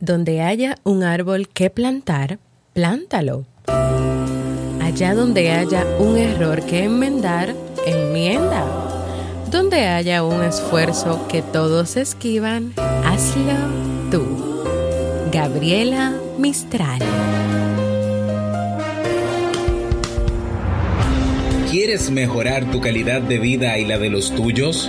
Donde haya un árbol que plantar, plántalo. Allá donde haya un error que enmendar, enmienda. Donde haya un esfuerzo que todos esquivan, hazlo tú. Gabriela Mistral. ¿Quieres mejorar tu calidad de vida y la de los tuyos?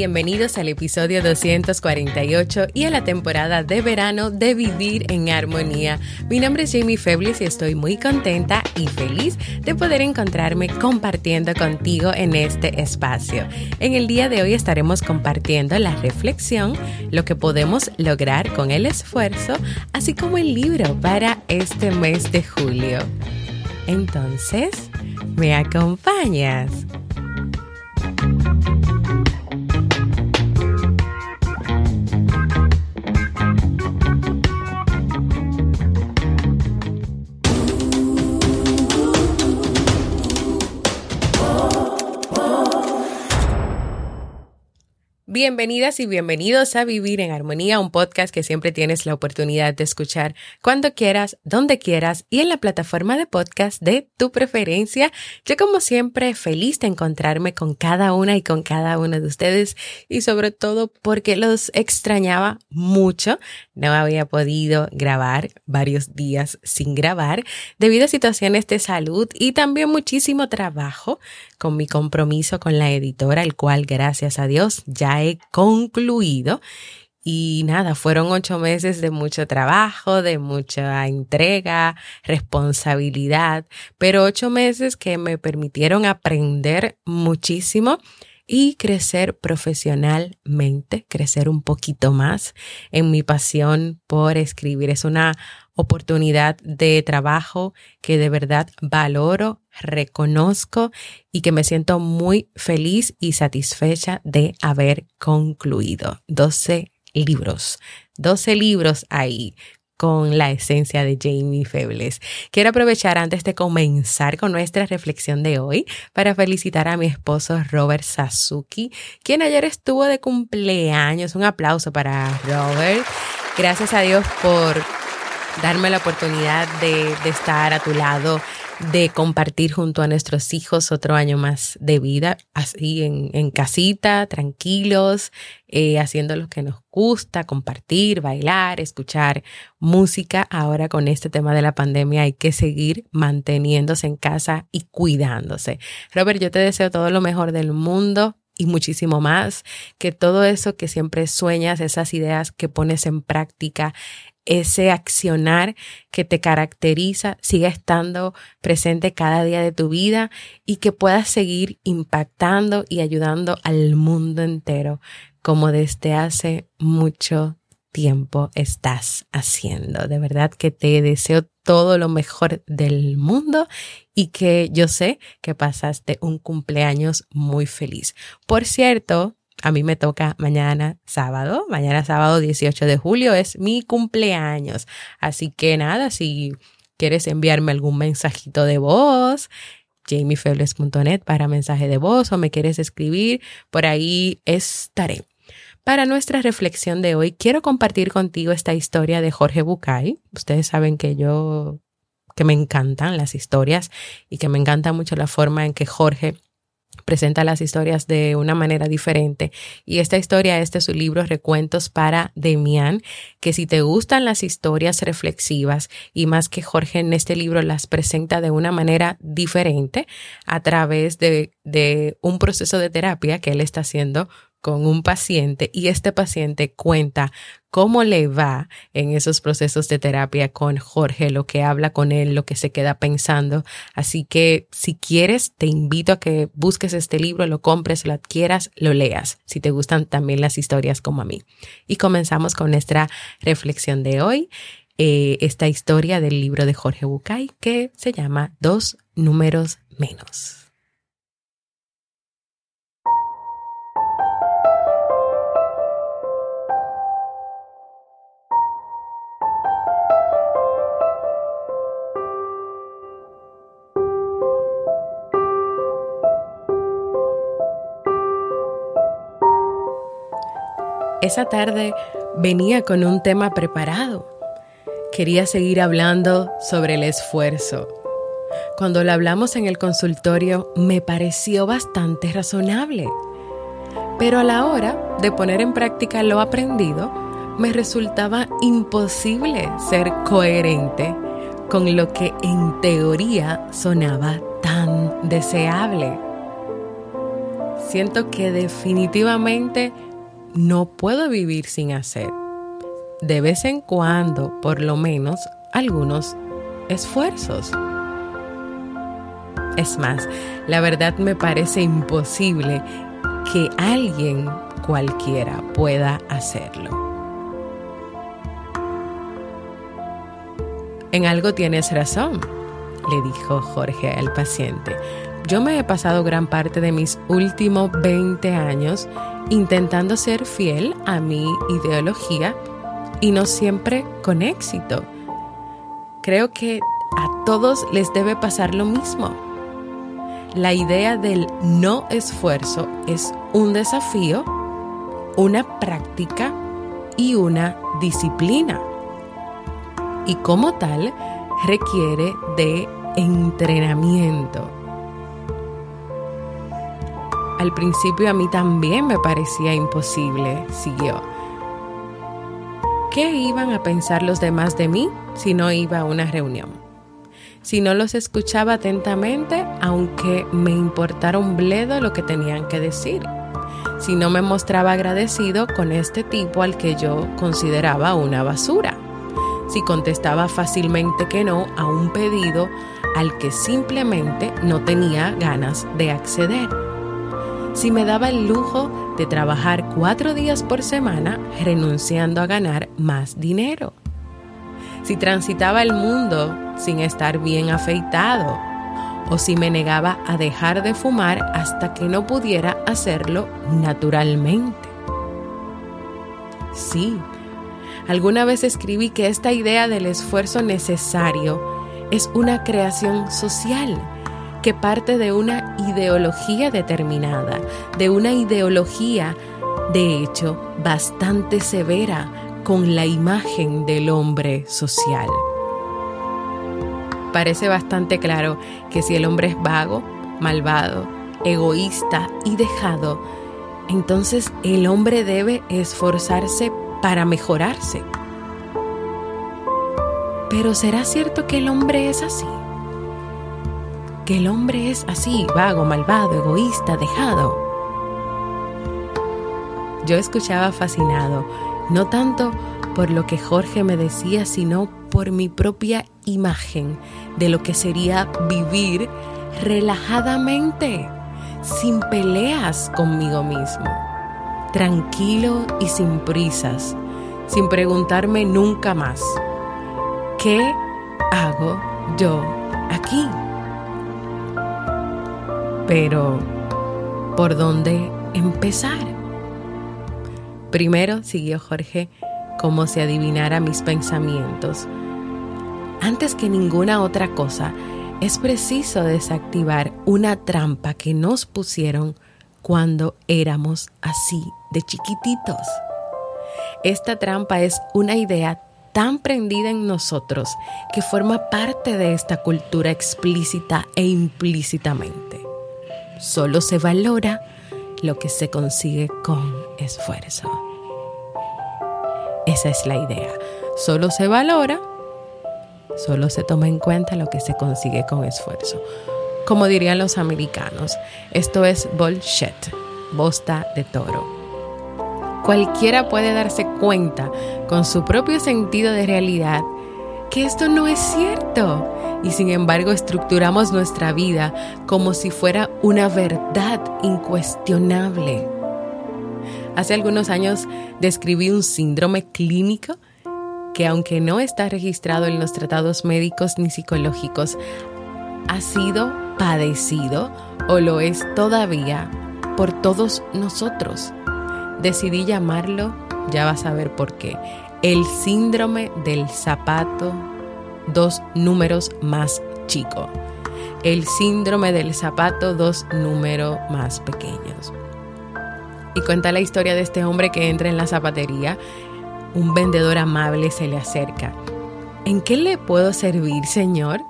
Bienvenidos al episodio 248 y a la temporada de verano de Vivir en Armonía. Mi nombre es Jamie Febles y estoy muy contenta y feliz de poder encontrarme compartiendo contigo en este espacio. En el día de hoy estaremos compartiendo la reflexión, lo que podemos lograr con el esfuerzo, así como el libro para este mes de julio. Entonces, ¿me acompañas? Bienvenidas y bienvenidos a Vivir en Armonía, un podcast que siempre tienes la oportunidad de escuchar cuando quieras, donde quieras y en la plataforma de podcast de tu preferencia. Yo como siempre feliz de encontrarme con cada una y con cada uno de ustedes y sobre todo porque los extrañaba mucho. No había podido grabar varios días sin grabar debido a situaciones de salud y también muchísimo trabajo con mi compromiso con la editora, el cual gracias a Dios ya he concluido. Y nada, fueron ocho meses de mucho trabajo, de mucha entrega, responsabilidad, pero ocho meses que me permitieron aprender muchísimo y crecer profesionalmente, crecer un poquito más en mi pasión por escribir. Es una oportunidad de trabajo que de verdad valoro, reconozco y que me siento muy feliz y satisfecha de haber concluido. 12 libros, 12 libros ahí con la esencia de Jamie Febles. Quiero aprovechar antes de comenzar con nuestra reflexión de hoy para felicitar a mi esposo Robert Sasuki, quien ayer estuvo de cumpleaños. Un aplauso para Robert. Gracias a Dios por darme la oportunidad de, estar a tu lado, de compartir junto a nuestros hijos otro año más de vida, así en, casita, tranquilos, eh, haciendo lo que nos gusta, compartir, bailar, escuchar música. Ahora con este tema de la pandemia hay que seguir manteniéndose en casa y cuidándose. Robert, yo te deseo todo lo mejor del mundo y muchísimo más, que todo eso que siempre sueñas, esas ideas que pones en práctica, ese accionar que te caracteriza siga estando presente cada día de tu vida y que puedas seguir impactando y ayudando al mundo entero como desde hace mucho tiempo estás haciendo. De verdad que te deseo todo lo mejor del mundo y que yo sé que pasaste un cumpleaños muy feliz. Por cierto, a mí me toca mañana sábado, mañana sábado 18 de julio es mi cumpleaños. Así que nada, si quieres enviarme algún mensajito de voz, jamiefebles.net para mensaje de voz o me quieres escribir, por ahí estaré. Para nuestra reflexión de hoy, quiero compartir contigo esta historia de Jorge Bucay. Ustedes saben que yo, que me encantan las historias y que me encanta mucho la forma en que Jorge presenta las historias de una manera diferente. Y esta historia este es su libro Recuentos para Demián, que si te gustan las historias reflexivas y más que Jorge en este libro las presenta de una manera diferente a través de, de un proceso de terapia que él está haciendo con un paciente y este paciente cuenta cómo le va en esos procesos de terapia con Jorge, lo que habla con él, lo que se queda pensando. Así que si quieres, te invito a que busques este libro, lo compres, lo adquieras, lo leas, si te gustan también las historias como a mí. Y comenzamos con nuestra reflexión de hoy. Eh, esta historia del libro de Jorge Bucay que se llama Dos números menos. Esa tarde venía con un tema preparado. Quería seguir hablando sobre el esfuerzo. Cuando lo hablamos en el consultorio me pareció bastante razonable. Pero a la hora de poner en práctica lo aprendido, me resultaba imposible ser coherente con lo que en teoría sonaba tan deseable. Siento que definitivamente no puedo vivir sin hacer. De vez en cuando, por lo menos, algunos esfuerzos. Es más, la verdad me parece imposible que alguien cualquiera pueda hacerlo. En algo tienes razón, le dijo Jorge al paciente. Yo me he pasado gran parte de mis últimos 20 años intentando ser fiel a mi ideología y no siempre con éxito. Creo que a todos les debe pasar lo mismo. La idea del no esfuerzo es un desafío, una práctica y una disciplina. Y como tal, requiere de entrenamiento. Al principio a mí también me parecía imposible, siguió. ¿Qué iban a pensar los demás de mí si no iba a una reunión? Si no los escuchaba atentamente, aunque me importara un bledo lo que tenían que decir. Si no me mostraba agradecido con este tipo al que yo consideraba una basura. Si contestaba fácilmente que no a un pedido al que simplemente no tenía ganas de acceder si me daba el lujo de trabajar cuatro días por semana renunciando a ganar más dinero, si transitaba el mundo sin estar bien afeitado, o si me negaba a dejar de fumar hasta que no pudiera hacerlo naturalmente. Sí, alguna vez escribí que esta idea del esfuerzo necesario es una creación social que parte de una ideología determinada, de una ideología, de hecho, bastante severa con la imagen del hombre social. Parece bastante claro que si el hombre es vago, malvado, egoísta y dejado, entonces el hombre debe esforzarse para mejorarse. Pero ¿será cierto que el hombre es así? Que el hombre es así, vago, malvado, egoísta, dejado. Yo escuchaba fascinado, no tanto por lo que Jorge me decía, sino por mi propia imagen de lo que sería vivir relajadamente, sin peleas conmigo mismo, tranquilo y sin prisas, sin preguntarme nunca más, ¿qué hago yo aquí? Pero, ¿por dónde empezar? Primero, siguió Jorge, como si adivinara mis pensamientos. Antes que ninguna otra cosa, es preciso desactivar una trampa que nos pusieron cuando éramos así de chiquititos. Esta trampa es una idea tan prendida en nosotros que forma parte de esta cultura explícita e implícitamente Solo se valora lo que se consigue con esfuerzo. Esa es la idea. Solo se valora, solo se toma en cuenta lo que se consigue con esfuerzo. Como dirían los americanos, esto es bullshit, bosta de toro. Cualquiera puede darse cuenta con su propio sentido de realidad que esto no es cierto y sin embargo estructuramos nuestra vida como si fuera una verdad incuestionable. Hace algunos años describí un síndrome clínico que aunque no está registrado en los tratados médicos ni psicológicos, ha sido padecido o lo es todavía por todos nosotros. Decidí llamarlo, ya vas a ver por qué, el síndrome del zapato dos números más chico. El síndrome del zapato dos números más pequeños. Y cuenta la historia de este hombre que entra en la zapatería. Un vendedor amable se le acerca. ¿En qué le puedo servir, señor?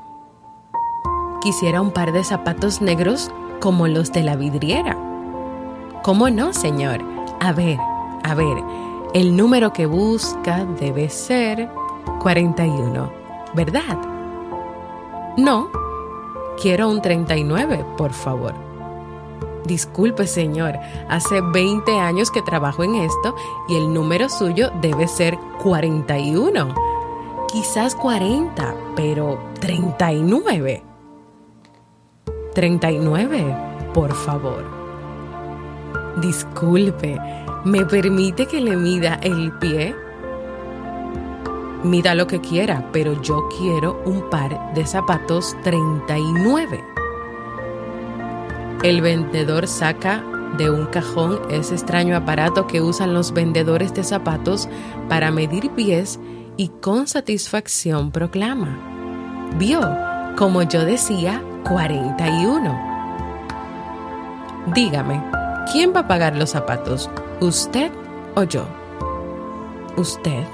Quisiera un par de zapatos negros como los de la vidriera. ¿Cómo no, señor? A ver, a ver, el número que busca debe ser 41, ¿verdad? No, quiero un 39, por favor. Disculpe, señor, hace 20 años que trabajo en esto y el número suyo debe ser 41. Quizás 40, pero 39. 39, por favor. Disculpe, ¿Me permite que le mida el pie? Mida lo que quiera, pero yo quiero un par de zapatos 39. El vendedor saca de un cajón ese extraño aparato que usan los vendedores de zapatos para medir pies y con satisfacción proclama. Vio, como yo decía, 41. Dígame, ¿quién va a pagar los zapatos? ¿Usted o yo? ¿Usted?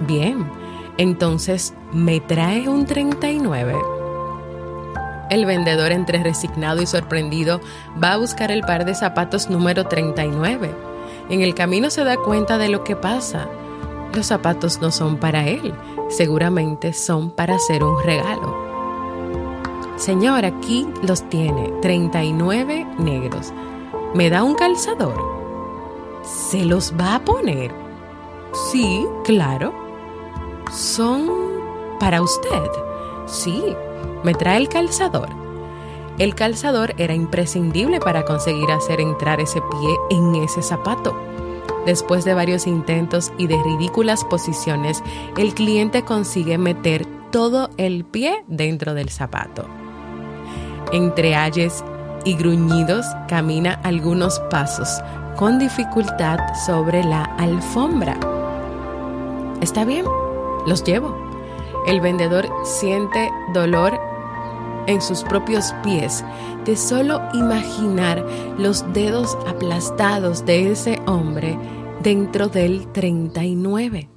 Bien, entonces me trae un 39. El vendedor, entre resignado y sorprendido, va a buscar el par de zapatos número 39. En el camino se da cuenta de lo que pasa. Los zapatos no son para él, seguramente son para hacer un regalo. Señor, aquí los tiene, 39 negros. ¿Me da un calzador? ¿Se los va a poner? Sí, claro. ¿Son para usted? Sí, me trae el calzador. El calzador era imprescindible para conseguir hacer entrar ese pie en ese zapato. Después de varios intentos y de ridículas posiciones, el cliente consigue meter todo el pie dentro del zapato. Entre ayes y gruñidos camina algunos pasos con dificultad sobre la alfombra. ¿Está bien? Los llevo. El vendedor siente dolor en sus propios pies de solo imaginar los dedos aplastados de ese hombre dentro del 39.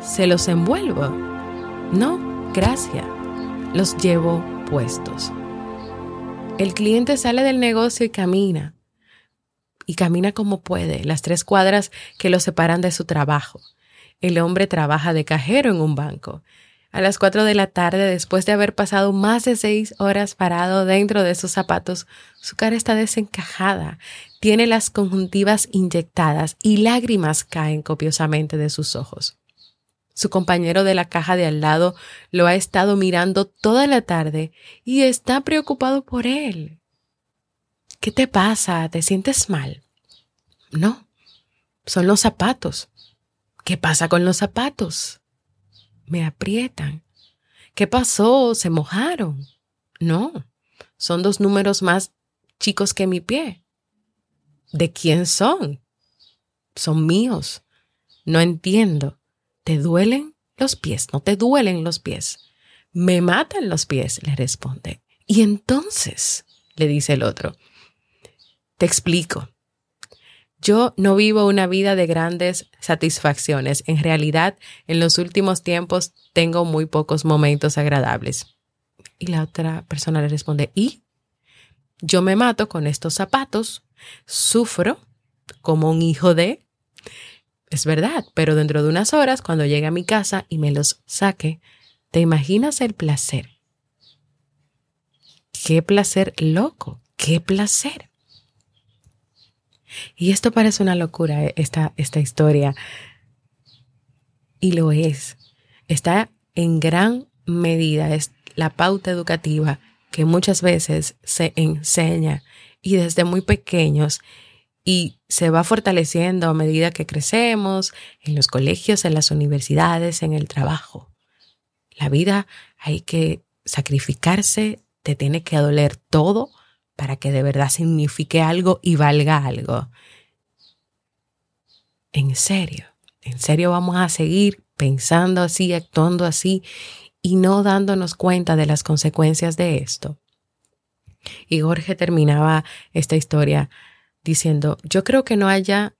¿Se los envuelvo? No, gracias. Los llevo puestos. El cliente sale del negocio y camina y camina como puede las tres cuadras que lo separan de su trabajo. El hombre trabaja de cajero en un banco. A las cuatro de la tarde, después de haber pasado más de seis horas parado dentro de sus zapatos, su cara está desencajada, tiene las conjuntivas inyectadas y lágrimas caen copiosamente de sus ojos. Su compañero de la caja de al lado lo ha estado mirando toda la tarde y está preocupado por él. ¿Qué te pasa? ¿Te sientes mal? No, son los zapatos. ¿Qué pasa con los zapatos? Me aprietan. ¿Qué pasó? ¿Se mojaron? No, son dos números más chicos que mi pie. ¿De quién son? Son míos. No entiendo. ¿Te duelen los pies? No te duelen los pies. Me matan los pies, le responde. Y entonces, le dice el otro, te explico. Yo no vivo una vida de grandes satisfacciones. En realidad, en los últimos tiempos tengo muy pocos momentos agradables. Y la otra persona le responde, ¿y? yo me mato con estos zapatos, sufro como un hijo de... Es verdad, pero dentro de unas horas, cuando llegue a mi casa y me los saque, ¿te imaginas el placer? Qué placer loco, qué placer. Y esto parece una locura, eh, esta, esta historia. Y lo es. Está en gran medida, es la pauta educativa que muchas veces se enseña y desde muy pequeños y se va fortaleciendo a medida que crecemos en los colegios, en las universidades, en el trabajo. La vida hay que sacrificarse, te tiene que doler todo para que de verdad signifique algo y valga algo. En serio, en serio vamos a seguir pensando así, actuando así y no dándonos cuenta de las consecuencias de esto. Y Jorge terminaba esta historia diciendo, yo creo que no haya,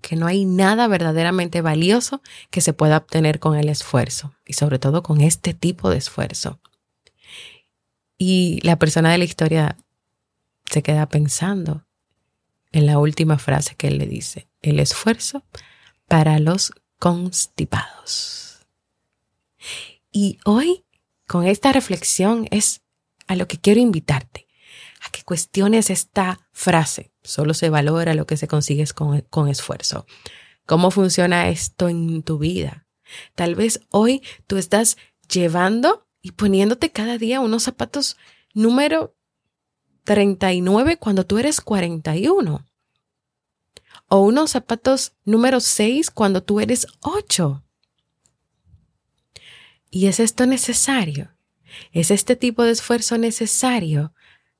que no hay nada verdaderamente valioso que se pueda obtener con el esfuerzo y sobre todo con este tipo de esfuerzo. Y la persona de la historia se queda pensando en la última frase que él le dice, el esfuerzo para los constipados. Y hoy, con esta reflexión, es a lo que quiero invitarte, a que cuestiones esta frase. Solo se valora lo que se consigue con, con esfuerzo. ¿Cómo funciona esto en tu vida? Tal vez hoy tú estás llevando y poniéndote cada día unos zapatos número 39 cuando tú eres 41. O unos zapatos número 6 cuando tú eres 8. ¿Y es esto necesario? ¿Es este tipo de esfuerzo necesario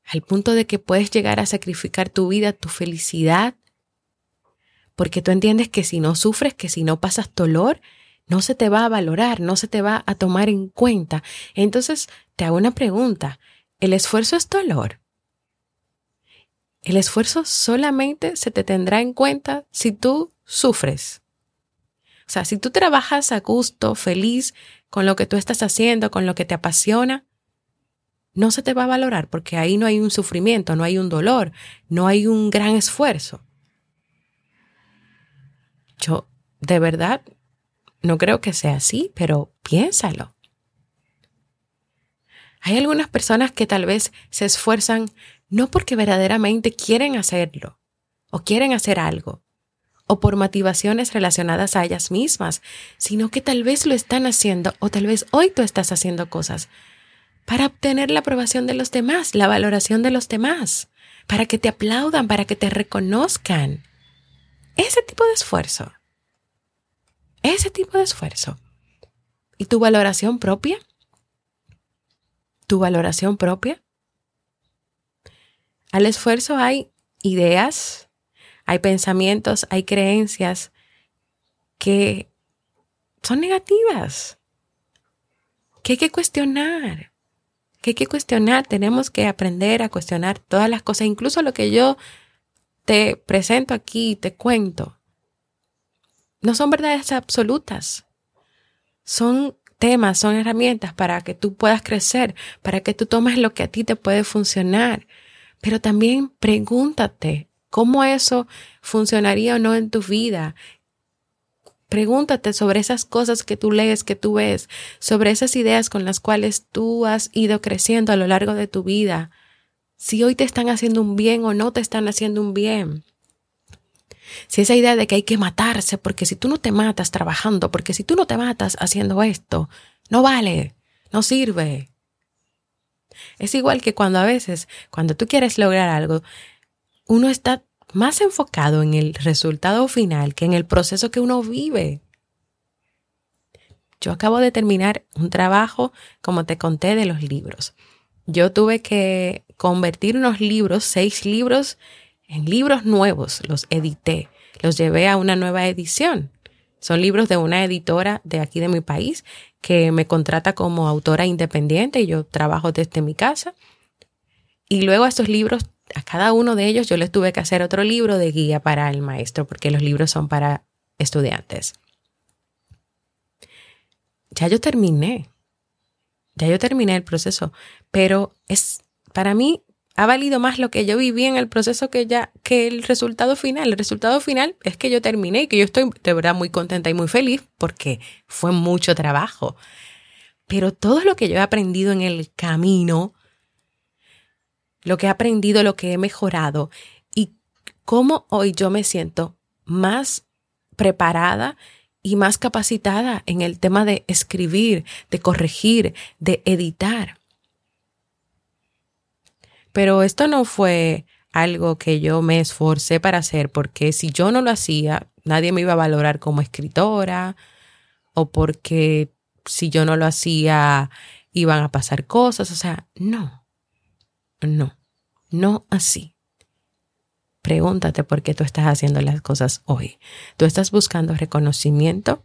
al punto de que puedes llegar a sacrificar tu vida, tu felicidad? Porque tú entiendes que si no sufres, que si no pasas dolor, no se te va a valorar, no se te va a tomar en cuenta. Entonces, te hago una pregunta. ¿El esfuerzo es dolor? El esfuerzo solamente se te tendrá en cuenta si tú sufres. O sea, si tú trabajas a gusto, feliz, con lo que tú estás haciendo, con lo que te apasiona, no se te va a valorar porque ahí no hay un sufrimiento, no hay un dolor, no hay un gran esfuerzo. Yo, de verdad, no creo que sea así, pero piénsalo. Hay algunas personas que tal vez se esfuerzan no porque verdaderamente quieren hacerlo o quieren hacer algo, o por motivaciones relacionadas a ellas mismas, sino que tal vez lo están haciendo o tal vez hoy tú estás haciendo cosas para obtener la aprobación de los demás, la valoración de los demás, para que te aplaudan, para que te reconozcan. Ese tipo de esfuerzo. Ese tipo de esfuerzo. ¿Y tu valoración propia? ¿Tu valoración propia? Al esfuerzo hay ideas, hay pensamientos, hay creencias que son negativas, que hay que cuestionar, que hay que cuestionar, tenemos que aprender a cuestionar todas las cosas, incluso lo que yo te presento aquí, te cuento. No son verdades absolutas, son temas, son herramientas para que tú puedas crecer, para que tú tomes lo que a ti te puede funcionar. Pero también pregúntate, ¿Cómo eso funcionaría o no en tu vida? Pregúntate sobre esas cosas que tú lees, que tú ves, sobre esas ideas con las cuales tú has ido creciendo a lo largo de tu vida. Si hoy te están haciendo un bien o no te están haciendo un bien. Si esa idea de que hay que matarse, porque si tú no te matas trabajando, porque si tú no te matas haciendo esto, no vale, no sirve. Es igual que cuando a veces, cuando tú quieres lograr algo, uno está más enfocado en el resultado final que en el proceso que uno vive. Yo acabo de terminar un trabajo, como te conté, de los libros. Yo tuve que convertir unos libros, seis libros, en libros nuevos. Los edité, los llevé a una nueva edición. Son libros de una editora de aquí de mi país que me contrata como autora independiente y yo trabajo desde mi casa. Y luego estos libros a cada uno de ellos yo les tuve que hacer otro libro de guía para el maestro, porque los libros son para estudiantes. Ya yo terminé, ya yo terminé el proceso, pero es para mí ha valido más lo que yo viví en el proceso que ya, que el resultado final. El resultado final es que yo terminé y que yo estoy de verdad muy contenta y muy feliz porque fue mucho trabajo. Pero todo lo que yo he aprendido en el camino, lo que he aprendido, lo que he mejorado y cómo hoy yo me siento más preparada y más capacitada en el tema de escribir, de corregir, de editar. Pero esto no fue algo que yo me esforcé para hacer, porque si yo no lo hacía, nadie me iba a valorar como escritora, o porque si yo no lo hacía, iban a pasar cosas. O sea, no, no, no así. Pregúntate por qué tú estás haciendo las cosas hoy. Tú estás buscando reconocimiento.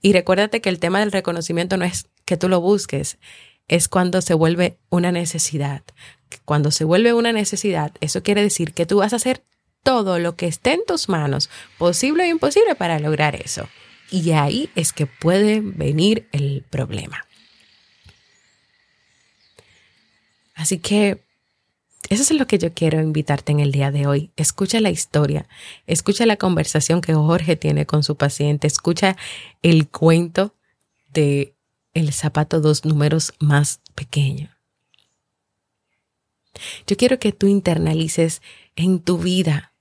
Y recuérdate que el tema del reconocimiento no es que tú lo busques, es cuando se vuelve una necesidad. Cuando se vuelve una necesidad, eso quiere decir que tú vas a hacer todo lo que esté en tus manos, posible o imposible, para lograr eso. Y ahí es que puede venir el problema. Así que eso es lo que yo quiero invitarte en el día de hoy. Escucha la historia, escucha la conversación que Jorge tiene con su paciente, escucha el cuento de el zapato dos números más pequeño. Yo quiero que tú internalices en tu vida,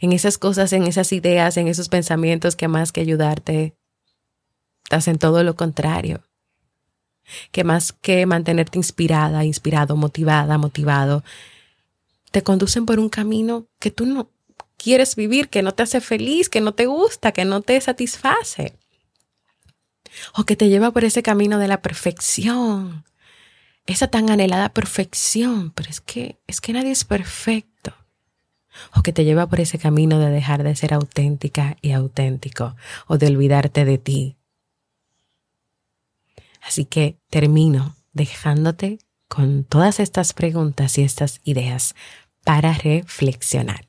en esas cosas, en esas ideas, en esos pensamientos que más que ayudarte, hacen todo lo contrario. Que más que mantenerte inspirada, inspirado, motivada, motivado, te conducen por un camino que tú no quieres vivir, que no te hace feliz, que no te gusta, que no te satisface. O que te lleva por ese camino de la perfección, esa tan anhelada perfección, pero es que es que nadie es perfecto. O que te lleva por ese camino de dejar de ser auténtica y auténtico o de olvidarte de ti. Así que termino dejándote con todas estas preguntas y estas ideas para reflexionar.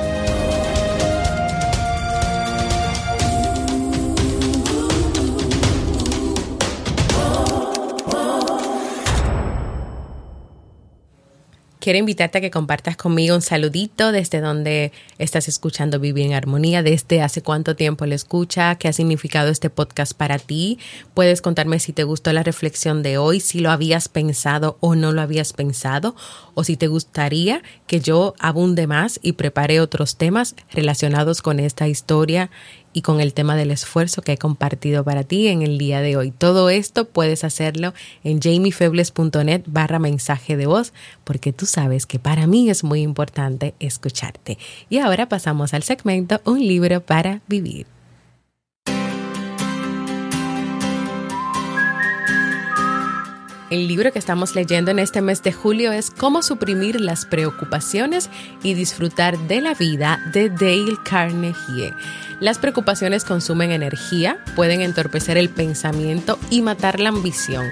Quiero invitarte a que compartas conmigo un saludito desde donde estás escuchando Vivir en Armonía, desde hace cuánto tiempo lo escucha, qué ha significado este podcast para ti. Puedes contarme si te gustó la reflexión de hoy, si lo habías pensado o no lo habías pensado, o si te gustaría que yo abunde más y prepare otros temas relacionados con esta historia y con el tema del esfuerzo que he compartido para ti en el día de hoy. Todo esto puedes hacerlo en jamiefebles.net barra mensaje de voz porque tú sabes que para mí es muy importante escucharte. Y ahora pasamos al segmento Un libro para vivir. El libro que estamos leyendo en este mes de julio es Cómo suprimir las preocupaciones y disfrutar de la vida de Dale Carnegie. Las preocupaciones consumen energía, pueden entorpecer el pensamiento y matar la ambición.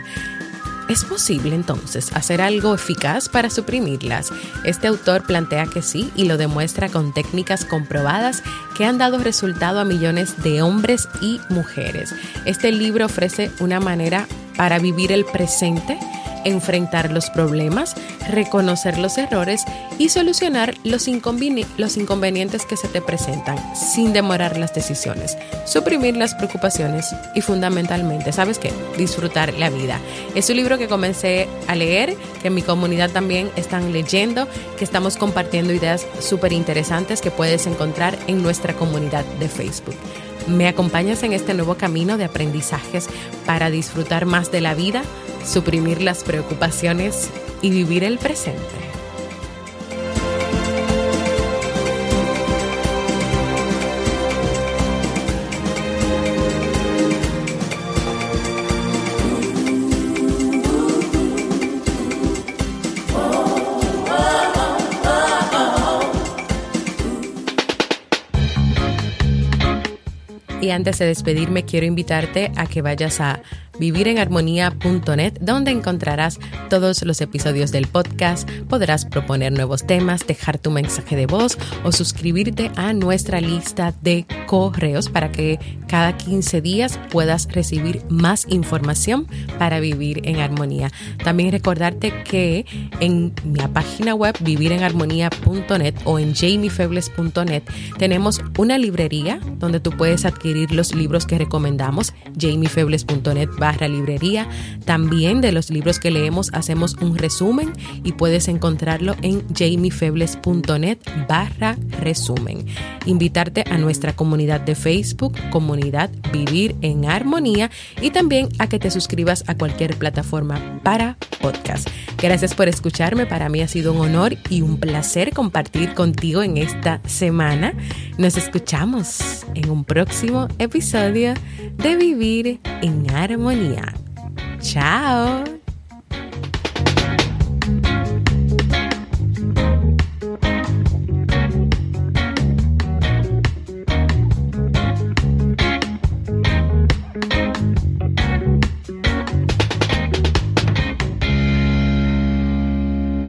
¿Es posible entonces hacer algo eficaz para suprimirlas? Este autor plantea que sí y lo demuestra con técnicas comprobadas que han dado resultado a millones de hombres y mujeres. Este libro ofrece una manera para vivir el presente, enfrentar los problemas, reconocer los errores y solucionar los, inconvenientes que se te presentan sin demorar las decisiones, suprimir las preocupaciones y fundamentalmente, ¿sabes qué? Disfrutar la vida. Es un libro que comencé a leer, que en mi comunidad también están leyendo, que estamos compartiendo ideas súper interesantes que puedes encontrar en nuestra comunidad de Facebook. ¿Me acompañas en este nuevo camino de aprendizajes para disfrutar más de la vida, suprimir las preocupaciones y vivir el presente? Antes de despedirme quiero invitarte a que vayas a vivirenharmonía.net donde encontrarás todos los episodios del podcast, podrás proponer nuevos temas, dejar tu mensaje de voz o suscribirte a nuestra lista de correos para que cada 15 días puedas recibir más información para vivir en armonía. También recordarte que en mi página web vivirenharmonía.net o en jamiefebles.net tenemos una librería donde tú puedes adquirir los libros que recomendamos, jamiefebles.net barra librería. También de los libros que leemos hacemos un resumen y puedes encontrarlo en jamiefebles.net barra resumen. Invitarte a nuestra comunidad de Facebook, comunidad Vivir en Armonía y también a que te suscribas a cualquier plataforma para podcast. Gracias por escucharme, para mí ha sido un honor y un placer compartir contigo en esta semana. Nos escuchamos en un próximo episodio de Vivir en Armonía. Italia. Ciao!